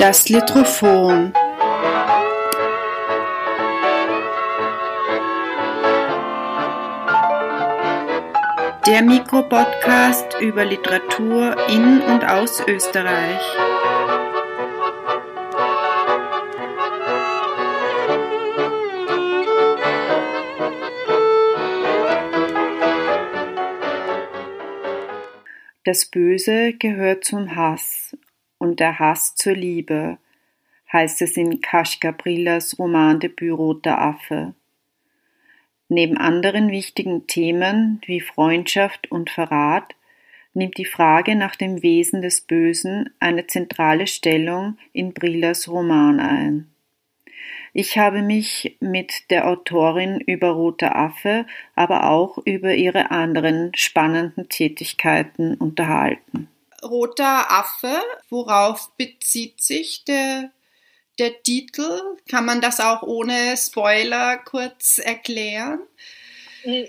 Das Litrophon. Der Mikropodcast über Literatur in und aus Österreich. Das Böse gehört zum Hass und der Hass zur Liebe, heißt es in Kaschka Brillas Romandebüt Roter Affe. Neben anderen wichtigen Themen wie Freundschaft und Verrat nimmt die Frage nach dem Wesen des Bösen eine zentrale Stellung in Brillas Roman ein. Ich habe mich mit der Autorin über Roter Affe, aber auch über ihre anderen spannenden Tätigkeiten unterhalten. Roter Affe, worauf bezieht sich der, der Titel? Kann man das auch ohne Spoiler kurz erklären?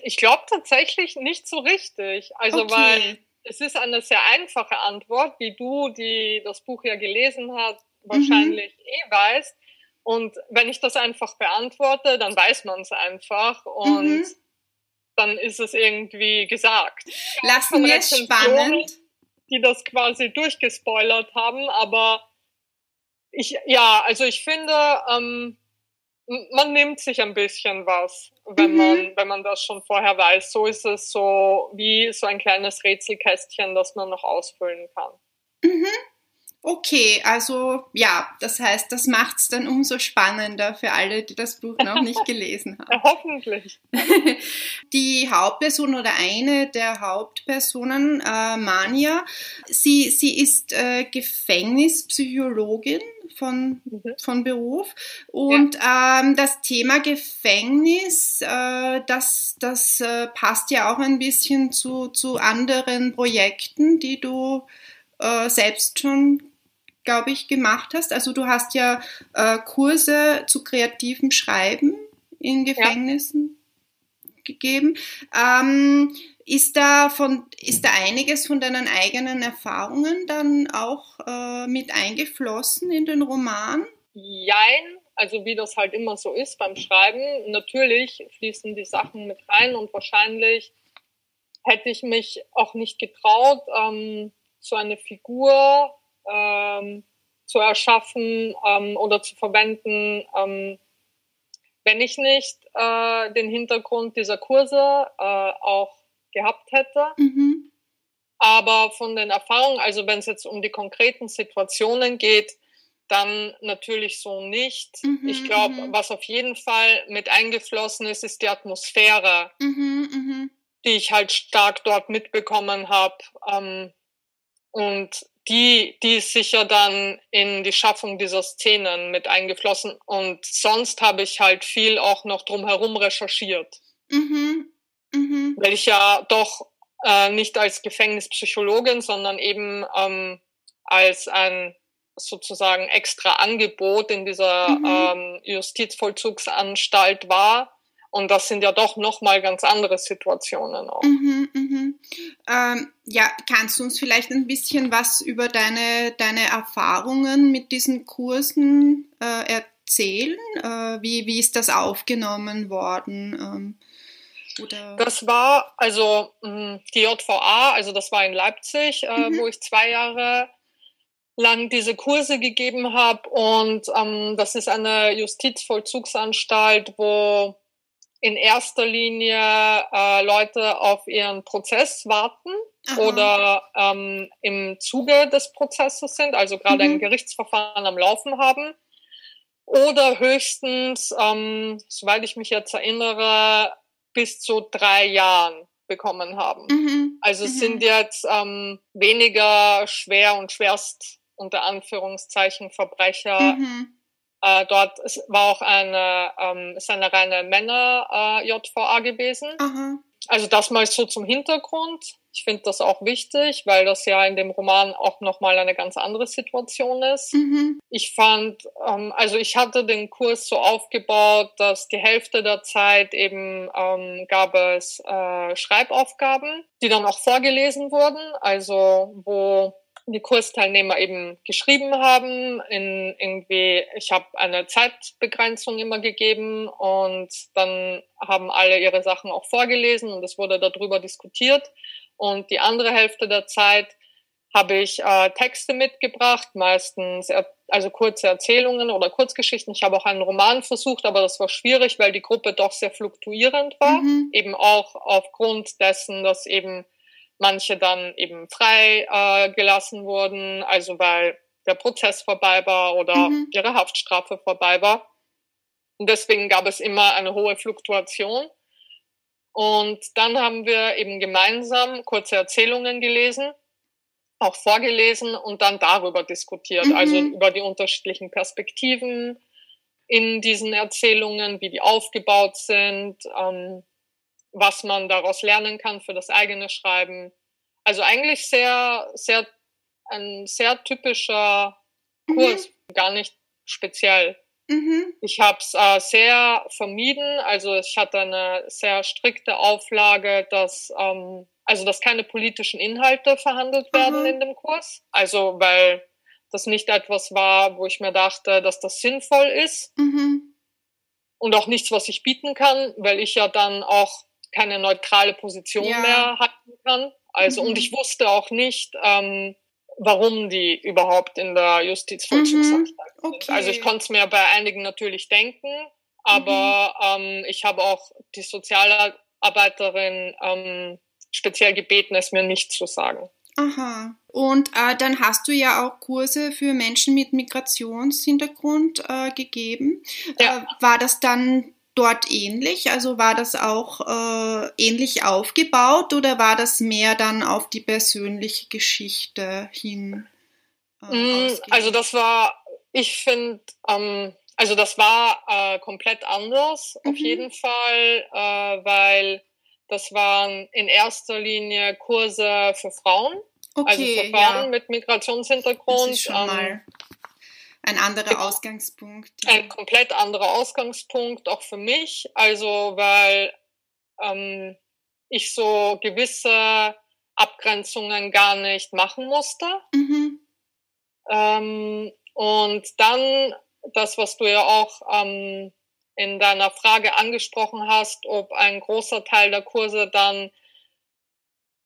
Ich glaube tatsächlich nicht so richtig. Also okay. weil es ist eine sehr einfache Antwort, wie du, die das Buch ja gelesen hast, wahrscheinlich mhm. eh weißt. Und wenn ich das einfach beantworte, dann weiß man es einfach und mhm. dann ist es irgendwie gesagt. Lassen wir es spannend. Die das quasi durchgespoilert haben, aber ich, ja, also ich finde, ähm, man nimmt sich ein bisschen was, wenn mhm. man, wenn man das schon vorher weiß. So ist es so wie so ein kleines Rätselkästchen, das man noch ausfüllen kann. Mhm. Okay, also ja, das heißt, das macht es dann umso spannender für alle, die das Buch noch nicht gelesen haben. Hoffentlich. Die Hauptperson oder eine der Hauptpersonen, äh, Mania, sie, sie ist äh, Gefängnispsychologin von, mhm. von Beruf und ja. ähm, das Thema Gefängnis, äh, das, das äh, passt ja auch ein bisschen zu, zu anderen Projekten, die du äh, selbst schon glaube ich, gemacht hast. Also du hast ja äh, Kurse zu kreativem Schreiben in Gefängnissen ja. gegeben. Ähm, ist da von, ist da einiges von deinen eigenen Erfahrungen dann auch äh, mit eingeflossen in den Roman? Jein, also wie das halt immer so ist beim Schreiben. Natürlich fließen die Sachen mit rein und wahrscheinlich hätte ich mich auch nicht getraut, ähm, so eine Figur ähm, zu erschaffen ähm, oder zu verwenden, ähm, wenn ich nicht äh, den Hintergrund dieser Kurse äh, auch gehabt hätte. Mhm. Aber von den Erfahrungen, also wenn es jetzt um die konkreten Situationen geht, dann natürlich so nicht. Mhm, ich glaube, mhm. was auf jeden Fall mit eingeflossen ist, ist die Atmosphäre, mhm, mhm. die ich halt stark dort mitbekommen habe. Ähm, und die, die ist sicher dann in die Schaffung dieser Szenen mit eingeflossen. Und sonst habe ich halt viel auch noch drumherum recherchiert. Mhm. Mhm. Weil ich ja doch äh, nicht als Gefängnispsychologin, sondern eben ähm, als ein sozusagen extra Angebot in dieser mhm. ähm, Justizvollzugsanstalt war und das sind ja doch nochmal ganz andere Situationen auch. Mhm, mhm. Ähm, ja, kannst du uns vielleicht ein bisschen was über deine, deine Erfahrungen mit diesen Kursen äh, erzählen? Äh, wie, wie ist das aufgenommen worden? Ähm, oder? Das war also mh, die JVA, also das war in Leipzig, äh, mhm. wo ich zwei Jahre lang diese Kurse gegeben habe und ähm, das ist eine Justizvollzugsanstalt, wo in erster Linie äh, Leute auf ihren Prozess warten Aha. oder ähm, im Zuge des Prozesses sind, also gerade mhm. ein Gerichtsverfahren am Laufen haben. Oder höchstens, ähm, soweit ich mich jetzt erinnere, bis zu drei Jahren bekommen haben. Mhm. Also es mhm. sind jetzt ähm, weniger schwer und schwerst unter Anführungszeichen Verbrecher mhm. Äh, dort ist, war auch eine, ähm, ist eine reine Männer-JVA äh, gewesen. Aha. Also das mal so zum Hintergrund. Ich finde das auch wichtig, weil das ja in dem Roman auch nochmal eine ganz andere Situation ist. Mhm. Ich fand, ähm, also ich hatte den Kurs so aufgebaut, dass die Hälfte der Zeit eben ähm, gab es äh, Schreibaufgaben, die dann auch vorgelesen wurden, also wo die Kursteilnehmer eben geschrieben haben. In irgendwie, ich habe eine Zeitbegrenzung immer gegeben und dann haben alle ihre Sachen auch vorgelesen und es wurde darüber diskutiert. Und die andere Hälfte der Zeit habe ich äh, Texte mitgebracht, meistens er, also kurze Erzählungen oder Kurzgeschichten. Ich habe auch einen Roman versucht, aber das war schwierig, weil die Gruppe doch sehr fluktuierend war. Mhm. Eben auch aufgrund dessen, dass eben manche dann eben frei äh, gelassen wurden, also weil der Prozess vorbei war oder mhm. ihre Haftstrafe vorbei war. Und deswegen gab es immer eine hohe Fluktuation. Und dann haben wir eben gemeinsam kurze Erzählungen gelesen, auch vorgelesen und dann darüber diskutiert, mhm. also über die unterschiedlichen Perspektiven in diesen Erzählungen, wie die aufgebaut sind, ähm, was man daraus lernen kann für das eigene Schreiben. Also eigentlich sehr, sehr, ein sehr typischer mhm. Kurs, mhm. gar nicht speziell. Mhm. Ich habe es äh, sehr vermieden, also ich hatte eine sehr strikte Auflage, dass ähm, also dass keine politischen Inhalte verhandelt werden mhm. in dem Kurs. Also weil das nicht etwas war, wo ich mir dachte, dass das sinnvoll ist. Mhm. Und auch nichts, was ich bieten kann, weil ich ja dann auch keine neutrale Position ja. mehr halten kann. Also, mhm. und ich wusste auch nicht, ähm, warum die überhaupt in der Justizvollzugsanstalt mhm. okay. sind. Also ich konnte es mir bei einigen natürlich denken, aber mhm. ähm, ich habe auch die Sozialarbeiterin ähm, speziell gebeten, es mir nicht zu sagen. Aha. Und äh, dann hast du ja auch Kurse für Menschen mit Migrationshintergrund äh, gegeben. Ja. Äh, war das dann dort ähnlich? Also war das auch äh, ähnlich aufgebaut oder war das mehr dann auf die persönliche Geschichte hin? Äh, also das war, ich finde, ähm, also das war äh, komplett anders mhm. auf jeden Fall, äh, weil das waren in erster Linie Kurse für Frauen. Okay, also für Frauen ja. mit Migrationshintergrund. Das ist schon ähm, mal ein anderer Ausgangspunkt. Ein komplett anderer Ausgangspunkt, auch für mich. Also, weil ähm, ich so gewisse Abgrenzungen gar nicht machen musste. Mhm. Ähm, und dann das, was du ja auch ähm, in deiner Frage angesprochen hast, ob ein großer Teil der Kurse dann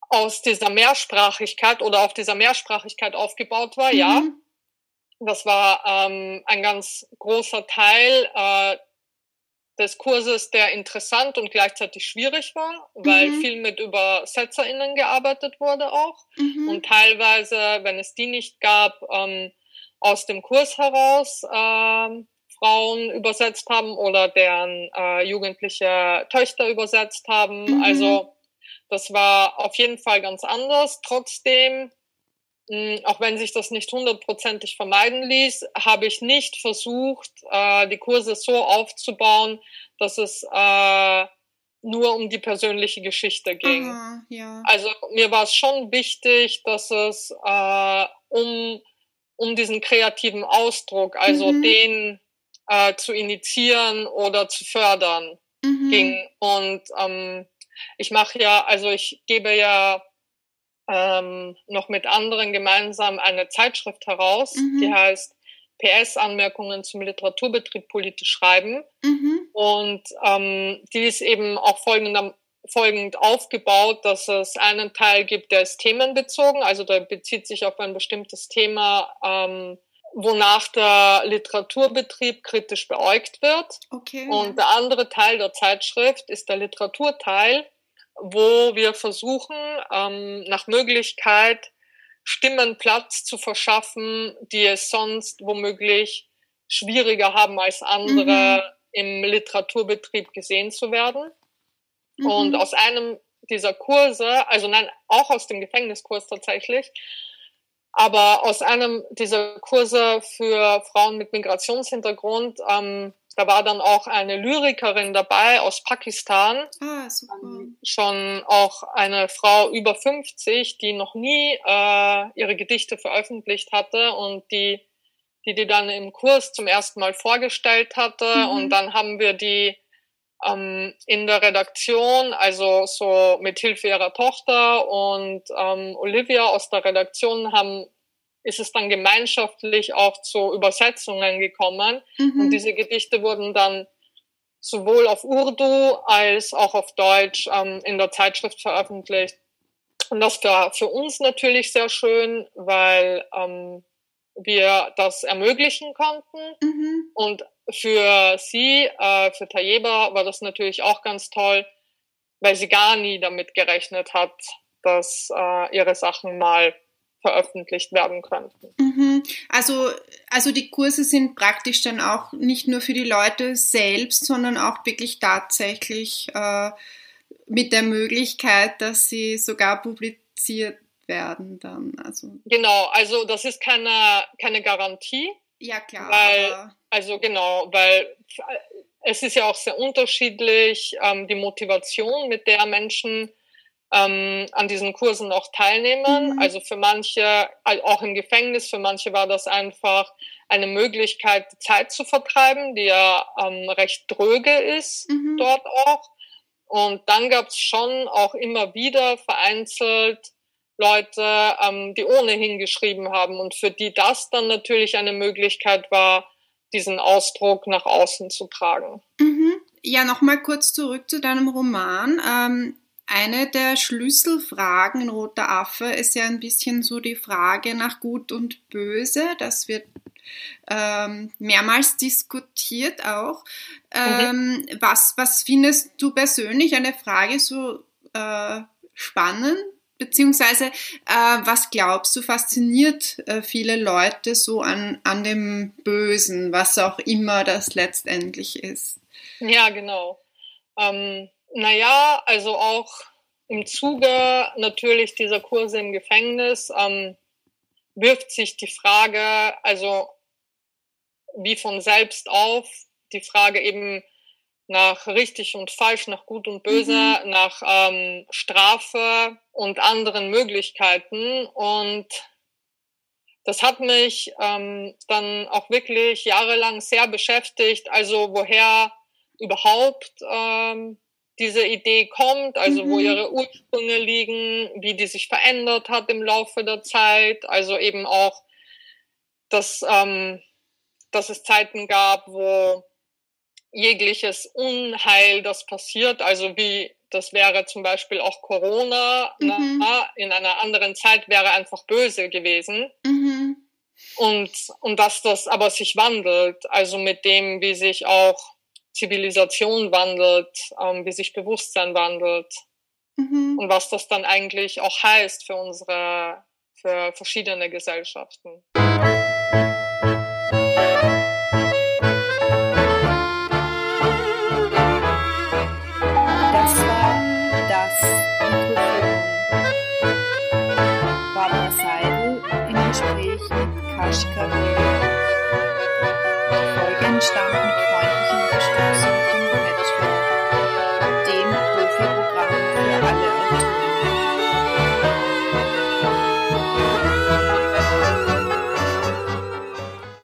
aus dieser Mehrsprachigkeit oder auf dieser Mehrsprachigkeit aufgebaut war, mhm. ja. Das war ähm, ein ganz großer Teil äh, des Kurses, der interessant und gleichzeitig schwierig war, weil mhm. viel mit ÜbersetzerInnen gearbeitet wurde auch. Mhm. Und teilweise, wenn es die nicht gab, ähm, aus dem Kurs heraus ähm, Frauen übersetzt haben oder deren äh, jugendliche Töchter übersetzt haben. Mhm. Also das war auf jeden Fall ganz anders. Trotzdem auch wenn sich das nicht hundertprozentig vermeiden ließ, habe ich nicht versucht, äh, die Kurse so aufzubauen, dass es äh, nur um die persönliche Geschichte ging. Aha, ja. Also mir war es schon wichtig, dass es äh, um, um diesen kreativen Ausdruck, also mhm. den zu initiieren oder zu fördern mhm. ging. Und ähm, ich mache ja, also ich gebe ja ähm, noch mit anderen gemeinsam eine Zeitschrift heraus, mhm. die heißt PS Anmerkungen zum Literaturbetrieb politisch schreiben. Mhm. Und ähm, die ist eben auch folgender, folgend aufgebaut, dass es einen Teil gibt, der ist themenbezogen, also der bezieht sich auf ein bestimmtes Thema, ähm, wonach der Literaturbetrieb kritisch beäugt wird. Okay. Und der andere Teil der Zeitschrift ist der Literaturteil, wo wir versuchen, ähm, nach Möglichkeit Stimmen Platz zu verschaffen, die es sonst womöglich schwieriger haben als andere mhm. im Literaturbetrieb gesehen zu werden. Mhm. Und aus einem dieser Kurse, also nein, auch aus dem Gefängniskurs tatsächlich, aber aus einem dieser Kurse für Frauen mit Migrationshintergrund ähm, da war dann auch eine Lyrikerin dabei aus Pakistan. Ah, super. Ähm, schon auch eine Frau über 50, die noch nie äh, ihre Gedichte veröffentlicht hatte und die, die die dann im Kurs zum ersten Mal vorgestellt hatte. Mhm. Und dann haben wir die ähm, in der Redaktion, also so mit Hilfe ihrer Tochter und ähm, Olivia aus der Redaktion haben ist es dann gemeinschaftlich auch zu Übersetzungen gekommen. Mhm. Und diese Gedichte wurden dann sowohl auf Urdu als auch auf Deutsch ähm, in der Zeitschrift veröffentlicht. Und das war für uns natürlich sehr schön, weil ähm, wir das ermöglichen konnten. Mhm. Und für sie, äh, für Tayeba, war das natürlich auch ganz toll, weil sie gar nie damit gerechnet hat, dass äh, ihre Sachen mal veröffentlicht werden könnten. Mhm. Also, also die Kurse sind praktisch dann auch nicht nur für die Leute selbst, sondern auch wirklich tatsächlich äh, mit der Möglichkeit, dass sie sogar publiziert werden dann. Also genau, also das ist keine, keine Garantie. Ja, klar. Weil, also genau, weil es ist ja auch sehr unterschiedlich, ähm, die Motivation, mit der Menschen ähm, an diesen Kursen auch teilnehmen. Mhm. Also für manche, auch im Gefängnis, für manche war das einfach eine Möglichkeit, Zeit zu vertreiben, die ja ähm, recht dröge ist mhm. dort auch. Und dann gab es schon auch immer wieder vereinzelt Leute, ähm, die ohnehin geschrieben haben und für die das dann natürlich eine Möglichkeit war, diesen Ausdruck nach außen zu tragen. Mhm. Ja, nochmal kurz zurück zu deinem Roman. Ähm, eine der Schlüsselfragen in Roter Affe ist ja ein bisschen so die Frage nach Gut und Böse. Das wird ähm, mehrmals diskutiert auch. Ähm, mhm. was, was findest du persönlich eine Frage so äh, spannend? Beziehungsweise, äh, was glaubst du, fasziniert äh, viele Leute so an, an dem Bösen, was auch immer das letztendlich ist? Ja, genau. Ähm, naja, also auch im Zuge natürlich dieser Kurse im Gefängnis ähm, wirft sich die Frage, also wie von selbst auf, die Frage eben nach richtig und falsch, nach gut und böse, mhm. nach ähm, Strafe und anderen Möglichkeiten. Und das hat mich ähm, dann auch wirklich jahrelang sehr beschäftigt. Also woher überhaupt ähm, diese Idee kommt, also mhm. wo ihre Ursprünge liegen, wie die sich verändert hat im Laufe der Zeit. Also eben auch, dass, ähm, dass es Zeiten gab, wo jegliches Unheil, das passiert, also wie das wäre zum Beispiel auch Corona, mhm. na, in einer anderen Zeit wäre einfach böse gewesen. Mhm. Und, und dass das aber sich wandelt, also mit dem, wie sich auch Zivilisation wandelt, ähm, wie sich Bewusstsein wandelt mhm. und was das dann eigentlich auch heißt für unsere, für verschiedene Gesellschaften. Folge entstanden